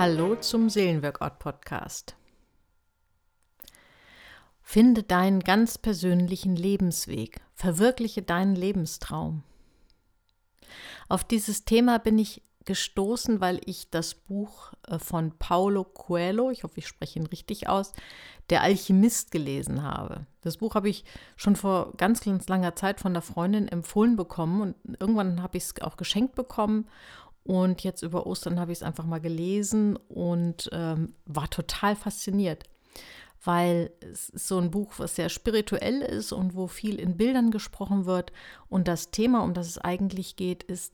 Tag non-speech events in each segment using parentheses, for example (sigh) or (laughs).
Hallo zum Seelenworkout Podcast. Finde deinen ganz persönlichen Lebensweg, verwirkliche deinen Lebenstraum. Auf dieses Thema bin ich gestoßen, weil ich das Buch äh, von Paulo Coelho, ich hoffe, ich spreche ihn richtig aus, Der Alchemist gelesen habe. Das Buch habe ich schon vor ganz, ganz langer Zeit von der Freundin empfohlen bekommen und irgendwann habe ich es auch geschenkt bekommen und jetzt über Ostern habe ich es einfach mal gelesen und ähm, war total fasziniert, weil es ist so ein Buch, was sehr spirituell ist und wo viel in Bildern gesprochen wird. Und das Thema, um das es eigentlich geht, ist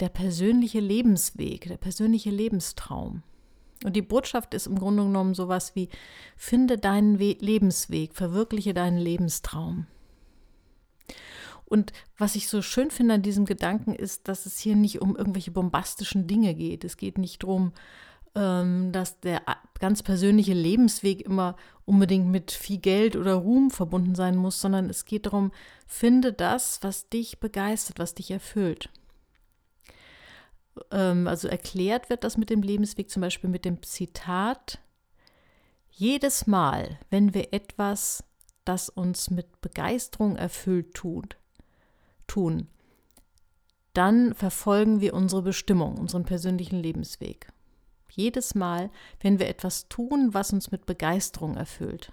der persönliche Lebensweg, der persönliche Lebenstraum. Und die Botschaft ist im Grunde genommen sowas wie, finde deinen We Lebensweg, verwirkliche deinen Lebenstraum. Und was ich so schön finde an diesem Gedanken ist, dass es hier nicht um irgendwelche bombastischen Dinge geht. Es geht nicht darum, ähm, dass der ganz persönliche Lebensweg immer unbedingt mit viel Geld oder Ruhm verbunden sein muss, sondern es geht darum, finde das, was dich begeistert, was dich erfüllt. Ähm, also erklärt wird das mit dem Lebensweg zum Beispiel mit dem Zitat, jedes Mal, wenn wir etwas, das uns mit Begeisterung erfüllt tut, tun, dann verfolgen wir unsere Bestimmung, unseren persönlichen Lebensweg. Jedes Mal, wenn wir etwas tun, was uns mit Begeisterung erfüllt.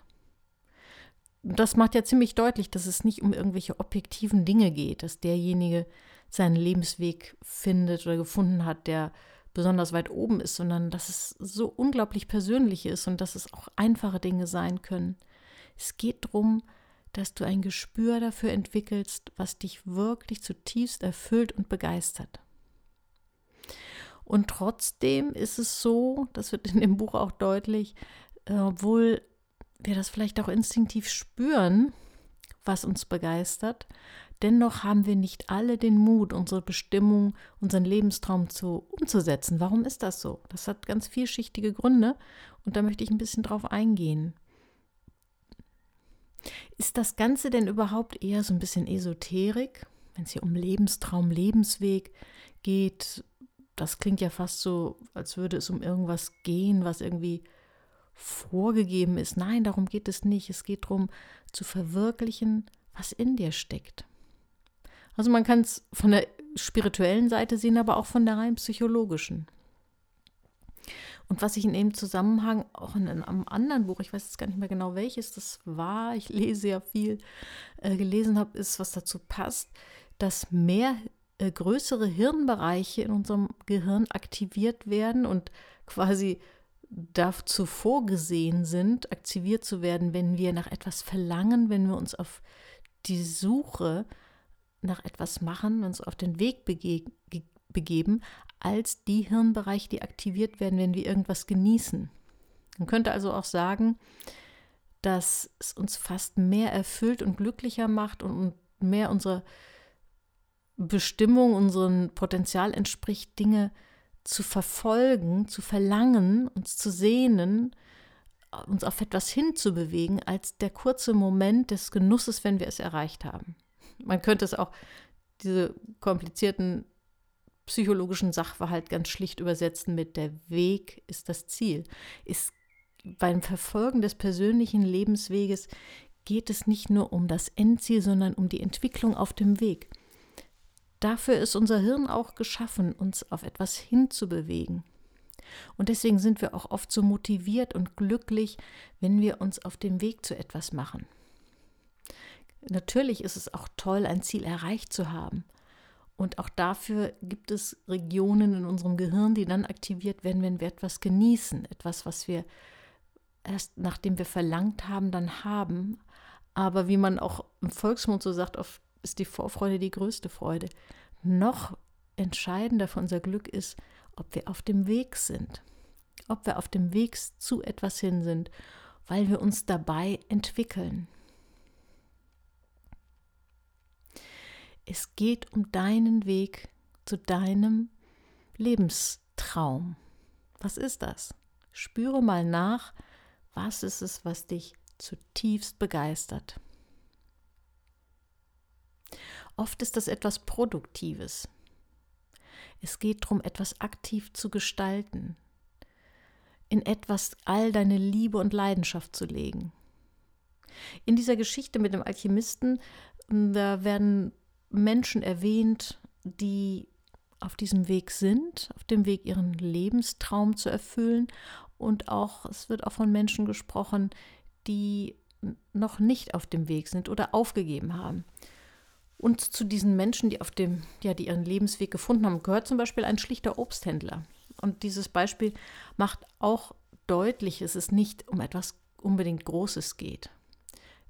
Das macht ja ziemlich deutlich, dass es nicht um irgendwelche objektiven Dinge geht, dass derjenige seinen Lebensweg findet oder gefunden hat, der besonders weit oben ist, sondern dass es so unglaublich persönlich ist und dass es auch einfache Dinge sein können. Es geht darum, dass du ein Gespür dafür entwickelst, was dich wirklich zutiefst erfüllt und begeistert. Und trotzdem ist es so, das wird in dem Buch auch deutlich, äh, obwohl wir das vielleicht auch instinktiv spüren, was uns begeistert, dennoch haben wir nicht alle den Mut, unsere Bestimmung, unseren Lebenstraum zu, umzusetzen. Warum ist das so? Das hat ganz vielschichtige Gründe und da möchte ich ein bisschen drauf eingehen. Ist das Ganze denn überhaupt eher so ein bisschen Esoterik, wenn es hier um Lebenstraum, Lebensweg geht? Das klingt ja fast so, als würde es um irgendwas gehen, was irgendwie vorgegeben ist. Nein, darum geht es nicht. Es geht darum, zu verwirklichen, was in dir steckt. Also man kann es von der spirituellen Seite sehen, aber auch von der rein psychologischen. Und was ich in dem Zusammenhang auch in einem anderen Buch, ich weiß jetzt gar nicht mehr genau welches das war, ich lese ja viel, äh, gelesen habe, ist, was dazu passt, dass mehr äh, größere Hirnbereiche in unserem Gehirn aktiviert werden und quasi dazu vorgesehen sind, aktiviert zu werden, wenn wir nach etwas verlangen, wenn wir uns auf die Suche nach etwas machen, uns auf den Weg bege begeben, als die Hirnbereiche, die aktiviert werden, wenn wir irgendwas genießen. Man könnte also auch sagen, dass es uns fast mehr erfüllt und glücklicher macht und mehr unserer Bestimmung, unserem Potenzial entspricht, Dinge zu verfolgen, zu verlangen, uns zu sehnen, uns auf etwas hinzubewegen, als der kurze Moment des Genusses, wenn wir es erreicht haben. Man könnte es auch, diese komplizierten psychologischen Sachverhalt ganz schlicht übersetzen mit der Weg ist das Ziel. Ist beim Verfolgen des persönlichen Lebensweges geht es nicht nur um das Endziel, sondern um die Entwicklung auf dem Weg. Dafür ist unser Hirn auch geschaffen, uns auf etwas hinzubewegen. Und deswegen sind wir auch oft so motiviert und glücklich, wenn wir uns auf dem Weg zu etwas machen. Natürlich ist es auch toll, ein Ziel erreicht zu haben. Und auch dafür gibt es Regionen in unserem Gehirn, die dann aktiviert werden, wenn wir etwas genießen, etwas, was wir erst nachdem wir verlangt haben, dann haben. Aber wie man auch im Volksmund so sagt, oft ist die Vorfreude die größte Freude. Noch entscheidender für unser Glück ist, ob wir auf dem Weg sind, ob wir auf dem Weg zu etwas hin sind, weil wir uns dabei entwickeln. Es geht um deinen Weg zu deinem Lebenstraum. Was ist das? Spüre mal nach, was ist es, was dich zutiefst begeistert. Oft ist das etwas Produktives. Es geht darum, etwas aktiv zu gestalten. in etwas all deine Liebe und Leidenschaft zu legen. In dieser Geschichte mit dem Alchemisten, da werden Menschen erwähnt, die auf diesem Weg sind, auf dem Weg ihren Lebenstraum zu erfüllen. Und auch, es wird auch von Menschen gesprochen, die noch nicht auf dem Weg sind oder aufgegeben haben. Und zu diesen Menschen, die auf dem, ja, die ihren Lebensweg gefunden haben, gehört zum Beispiel ein schlichter Obsthändler. Und dieses Beispiel macht auch deutlich, dass es nicht um etwas unbedingt Großes geht.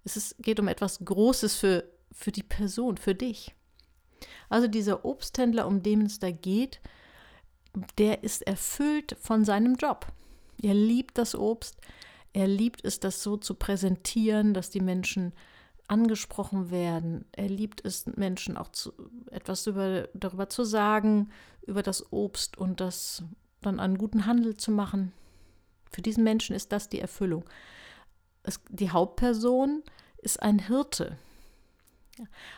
Es ist, geht um etwas Großes für, für die Person, für dich. Also dieser Obsthändler, um den es da geht, der ist erfüllt von seinem Job. Er liebt das Obst, er liebt es, das so zu präsentieren, dass die Menschen angesprochen werden. Er liebt es, Menschen auch zu, etwas über, darüber zu sagen, über das Obst und das dann einen guten Handel zu machen. Für diesen Menschen ist das die Erfüllung. Es, die Hauptperson ist ein Hirte.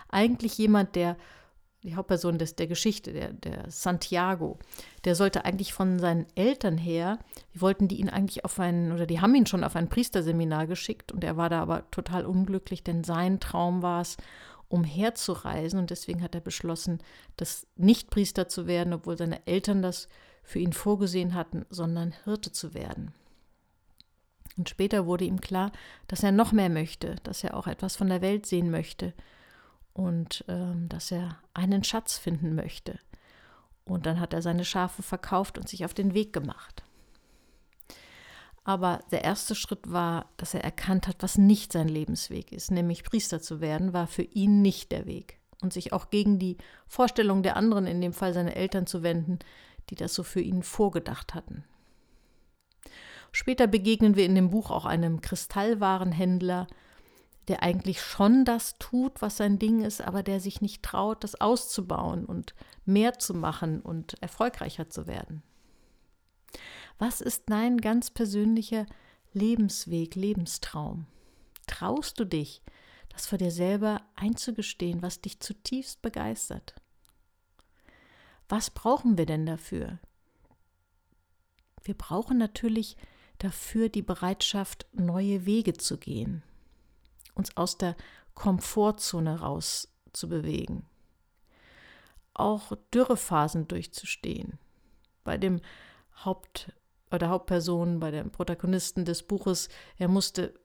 Eigentlich jemand, der die Hauptperson des, der Geschichte, der, der Santiago, der sollte eigentlich von seinen Eltern her, die wollten die ihn eigentlich auf ein, oder die haben ihn schon auf ein Priesterseminar geschickt und er war da aber total unglücklich, denn sein Traum war es, umherzureisen und deswegen hat er beschlossen, das nicht Priester zu werden, obwohl seine Eltern das für ihn vorgesehen hatten, sondern Hirte zu werden. Und später wurde ihm klar, dass er noch mehr möchte, dass er auch etwas von der Welt sehen möchte und ähm, dass er einen Schatz finden möchte. Und dann hat er seine Schafe verkauft und sich auf den Weg gemacht. Aber der erste Schritt war, dass er erkannt hat, was nicht sein Lebensweg ist, nämlich Priester zu werden, war für ihn nicht der Weg. Und sich auch gegen die Vorstellung der anderen, in dem Fall seine Eltern, zu wenden, die das so für ihn vorgedacht hatten. Später begegnen wir in dem Buch auch einem Kristallwarenhändler, der eigentlich schon das tut, was sein Ding ist, aber der sich nicht traut, das auszubauen und mehr zu machen und erfolgreicher zu werden. Was ist dein ganz persönlicher Lebensweg, Lebenstraum? Traust du dich, das vor dir selber einzugestehen, was dich zutiefst begeistert? Was brauchen wir denn dafür? Wir brauchen natürlich dafür die Bereitschaft, neue Wege zu gehen uns aus der Komfortzone rauszubewegen. Auch Dürrephasen durchzustehen. Bei dem Haupt bei der Hauptperson, bei dem Protagonisten des Buches, er musste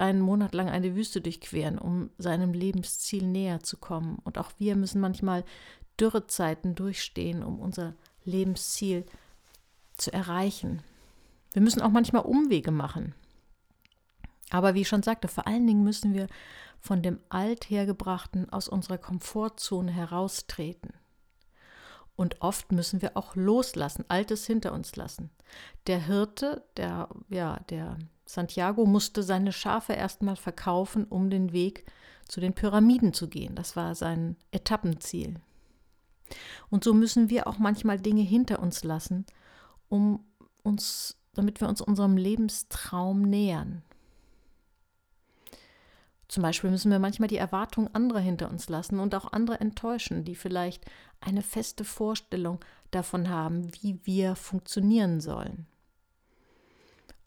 einen Monat lang eine Wüste durchqueren, um seinem Lebensziel näher zu kommen. Und auch wir müssen manchmal Dürrezeiten durchstehen, um unser Lebensziel zu erreichen. Wir müssen auch manchmal Umwege machen. Aber wie ich schon sagte, vor allen Dingen müssen wir von dem Althergebrachten aus unserer Komfortzone heraustreten. Und oft müssen wir auch loslassen, Altes hinter uns lassen. Der Hirte, der, ja, der Santiago musste seine Schafe erstmal verkaufen, um den Weg zu den Pyramiden zu gehen. Das war sein Etappenziel. Und so müssen wir auch manchmal Dinge hinter uns lassen, um uns, damit wir uns unserem Lebenstraum nähern. Zum Beispiel müssen wir manchmal die Erwartungen anderer hinter uns lassen und auch andere enttäuschen, die vielleicht eine feste Vorstellung davon haben, wie wir funktionieren sollen.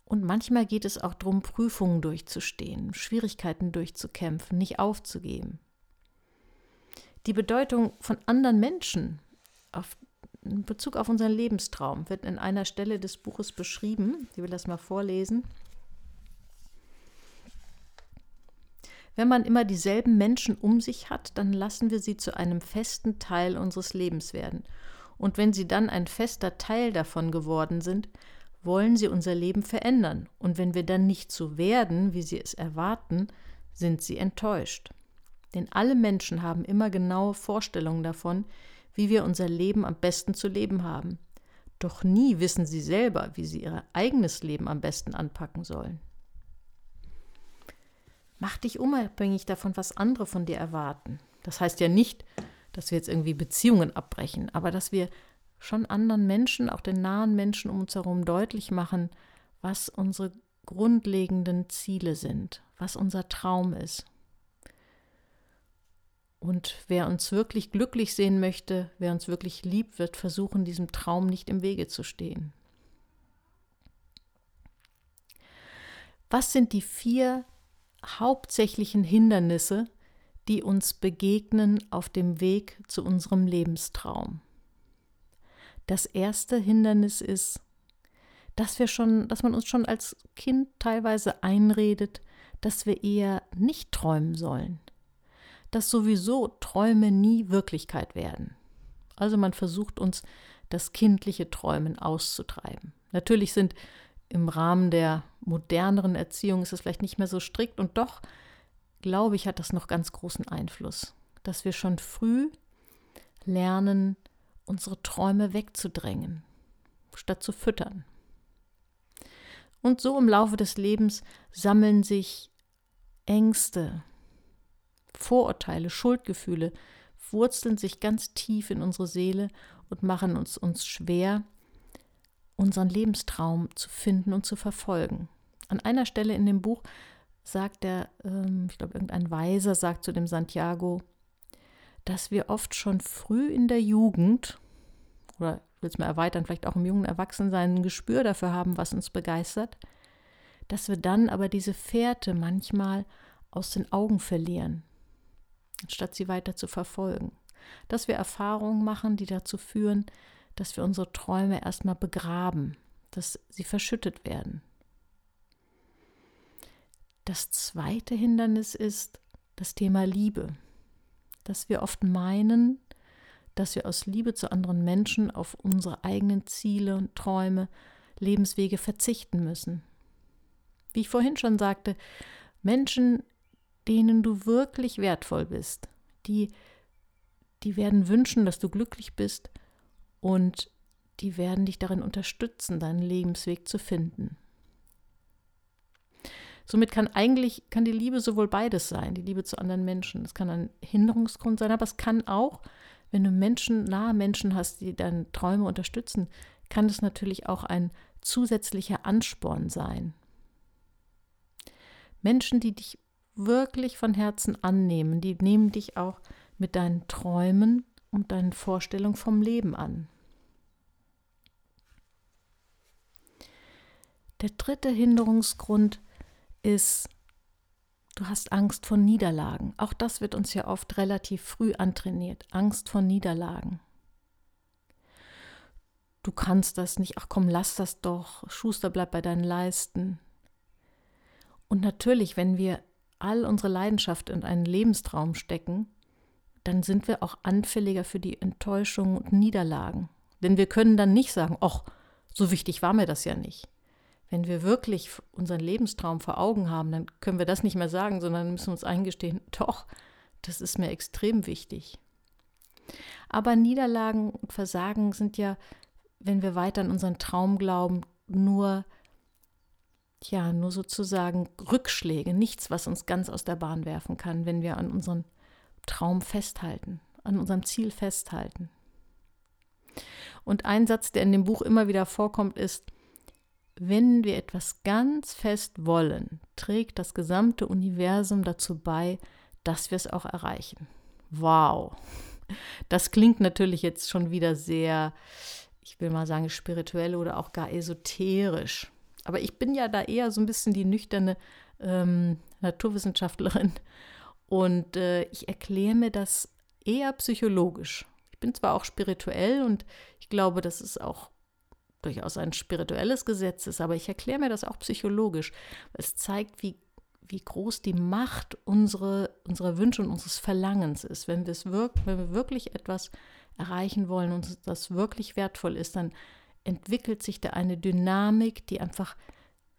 Und manchmal geht es auch darum, Prüfungen durchzustehen, Schwierigkeiten durchzukämpfen, nicht aufzugeben. Die Bedeutung von anderen Menschen auf, in Bezug auf unseren Lebenstraum wird in einer Stelle des Buches beschrieben. Ich will das mal vorlesen. Wenn man immer dieselben Menschen um sich hat, dann lassen wir sie zu einem festen Teil unseres Lebens werden. Und wenn sie dann ein fester Teil davon geworden sind, wollen sie unser Leben verändern. Und wenn wir dann nicht so werden, wie sie es erwarten, sind sie enttäuscht. Denn alle Menschen haben immer genaue Vorstellungen davon, wie wir unser Leben am besten zu leben haben. Doch nie wissen sie selber, wie sie ihr eigenes Leben am besten anpacken sollen. Mach dich unabhängig davon, was andere von dir erwarten. Das heißt ja nicht, dass wir jetzt irgendwie Beziehungen abbrechen, aber dass wir schon anderen Menschen, auch den nahen Menschen um uns herum deutlich machen, was unsere grundlegenden Ziele sind, was unser Traum ist. Und wer uns wirklich glücklich sehen möchte, wer uns wirklich liebt, wird versuchen, diesem Traum nicht im Wege zu stehen. Was sind die vier hauptsächlichen Hindernisse, die uns begegnen auf dem Weg zu unserem Lebenstraum? Das erste Hindernis ist, dass wir schon, dass man uns schon als Kind teilweise einredet, dass wir eher nicht träumen sollen, dass sowieso Träume nie Wirklichkeit werden. Also man versucht uns das kindliche Träumen auszutreiben. Natürlich sind im Rahmen der moderneren Erziehung ist es vielleicht nicht mehr so strikt und doch glaube ich, hat das noch ganz großen Einfluss, dass wir schon früh lernen, unsere Träume wegzudrängen, statt zu füttern. Und so im Laufe des Lebens sammeln sich Ängste, Vorurteile, Schuldgefühle, wurzeln sich ganz tief in unsere Seele und machen uns, uns schwer, unseren Lebenstraum zu finden und zu verfolgen. An einer Stelle in dem Buch sagt er, ähm, ich glaube, irgendein Weiser sagt zu dem Santiago, dass wir oft schon früh in der Jugend, oder ich will es mal erweitern, vielleicht auch im jungen Erwachsensein, ein Gespür dafür haben, was uns begeistert, dass wir dann aber diese Fährte manchmal aus den Augen verlieren, anstatt sie weiter zu verfolgen. Dass wir Erfahrungen machen, die dazu führen, dass wir unsere Träume erstmal begraben, dass sie verschüttet werden. Das zweite Hindernis ist das Thema Liebe, dass wir oft meinen, dass wir aus Liebe zu anderen Menschen auf unsere eigenen Ziele und Träume, Lebenswege verzichten müssen. Wie ich vorhin schon sagte, Menschen, denen du wirklich wertvoll bist, die, die werden wünschen, dass du glücklich bist und die werden dich darin unterstützen, deinen Lebensweg zu finden. Somit kann eigentlich, kann die Liebe sowohl beides sein, die Liebe zu anderen Menschen. Es kann ein Hinderungsgrund sein, aber es kann auch, wenn du Menschen, nahe Menschen hast, die deine Träume unterstützen, kann es natürlich auch ein zusätzlicher Ansporn sein. Menschen, die dich wirklich von Herzen annehmen, die nehmen dich auch mit deinen Träumen und deinen Vorstellungen vom Leben an. Der dritte Hinderungsgrund ist, du hast Angst vor Niederlagen. Auch das wird uns ja oft relativ früh antrainiert. Angst vor Niederlagen. Du kannst das nicht, ach komm, lass das doch, Schuster bleib bei deinen Leisten. Und natürlich, wenn wir all unsere Leidenschaft in einen Lebenstraum stecken, dann sind wir auch anfälliger für die Enttäuschungen und Niederlagen. Denn wir können dann nicht sagen, ach, so wichtig war mir das ja nicht. Wenn wir wirklich unseren Lebenstraum vor Augen haben, dann können wir das nicht mehr sagen, sondern müssen uns eingestehen, (laughs) doch, das ist mir extrem wichtig. Aber Niederlagen und Versagen sind ja, wenn wir weiter an unseren Traum glauben, nur ja, nur sozusagen Rückschläge, nichts, was uns ganz aus der Bahn werfen kann, wenn wir an unserem Traum festhalten, an unserem Ziel festhalten. Und ein Satz, der in dem Buch immer wieder vorkommt, ist, wenn wir etwas ganz fest wollen, trägt das gesamte Universum dazu bei, dass wir es auch erreichen. Wow. Das klingt natürlich jetzt schon wieder sehr, ich will mal sagen, spirituell oder auch gar esoterisch. Aber ich bin ja da eher so ein bisschen die nüchterne ähm, Naturwissenschaftlerin und äh, ich erkläre mir das eher psychologisch. Ich bin zwar auch spirituell und ich glaube, dass es auch durchaus ein spirituelles Gesetz ist, aber ich erkläre mir das auch psychologisch. Es zeigt, wie, wie groß die Macht unsere, unserer Wünsche und unseres Verlangens ist. Wenn, wirk wenn wir wirklich etwas erreichen wollen und das wirklich wertvoll ist, dann entwickelt sich da eine Dynamik, die einfach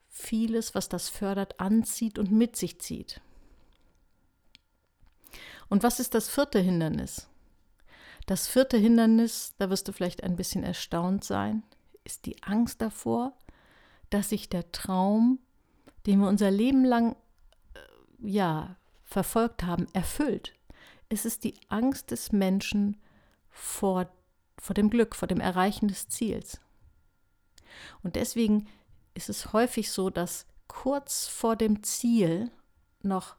vieles, was das fördert, anzieht und mit sich zieht. Und was ist das vierte Hindernis? Das vierte Hindernis, da wirst du vielleicht ein bisschen erstaunt sein, ist die Angst davor, dass sich der Traum, den wir unser Leben lang äh, ja verfolgt haben, erfüllt. Es ist die Angst des Menschen vor, vor dem Glück, vor dem Erreichen des Ziels. Und deswegen ist es häufig so, dass kurz vor dem Ziel noch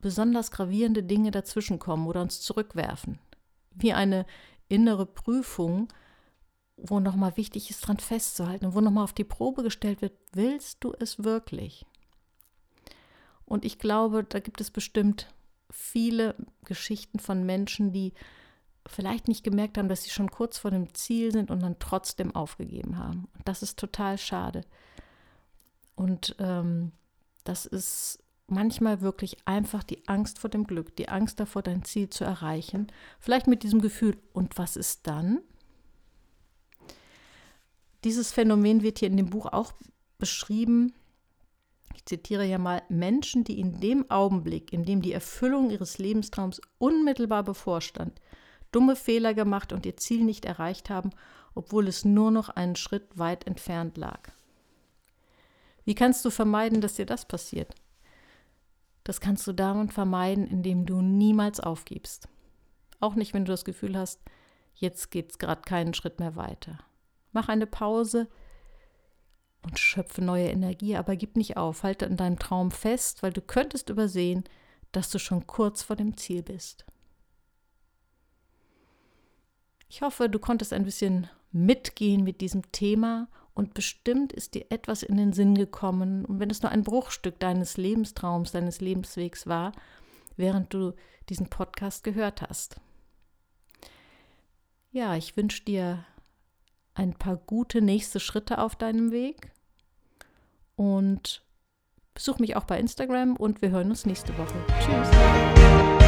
besonders gravierende Dinge dazwischenkommen oder uns zurückwerfen. Wie eine innere Prüfung, wo nochmal wichtig ist, dran festzuhalten und wo nochmal auf die Probe gestellt wird, willst du es wirklich? Und ich glaube, da gibt es bestimmt viele Geschichten von Menschen, die vielleicht nicht gemerkt haben, dass sie schon kurz vor dem Ziel sind und dann trotzdem aufgegeben haben. Und das ist total schade. Und ähm, das ist manchmal wirklich einfach die Angst vor dem Glück, die Angst davor, dein Ziel zu erreichen. Vielleicht mit diesem Gefühl, und was ist dann? Dieses Phänomen wird hier in dem Buch auch beschrieben. Ich zitiere ja mal, Menschen, die in dem Augenblick, in dem die Erfüllung ihres Lebenstraums unmittelbar bevorstand, dumme Fehler gemacht und ihr Ziel nicht erreicht haben, obwohl es nur noch einen Schritt weit entfernt lag. Wie kannst du vermeiden, dass dir das passiert? Das kannst du damit vermeiden, indem du niemals aufgibst. Auch nicht, wenn du das Gefühl hast, jetzt geht es gerade keinen Schritt mehr weiter. Mach eine Pause und schöpfe neue Energie, aber gib nicht auf. Halte an deinem Traum fest, weil du könntest übersehen, dass du schon kurz vor dem Ziel bist. Ich hoffe, du konntest ein bisschen mitgehen mit diesem Thema und bestimmt ist dir etwas in den Sinn gekommen, und wenn es nur ein Bruchstück deines Lebenstraums, deines Lebenswegs war, während du diesen Podcast gehört hast. Ja, ich wünsche dir ein paar gute nächste Schritte auf deinem Weg und besuch mich auch bei Instagram und wir hören uns nächste Woche. Tschüss.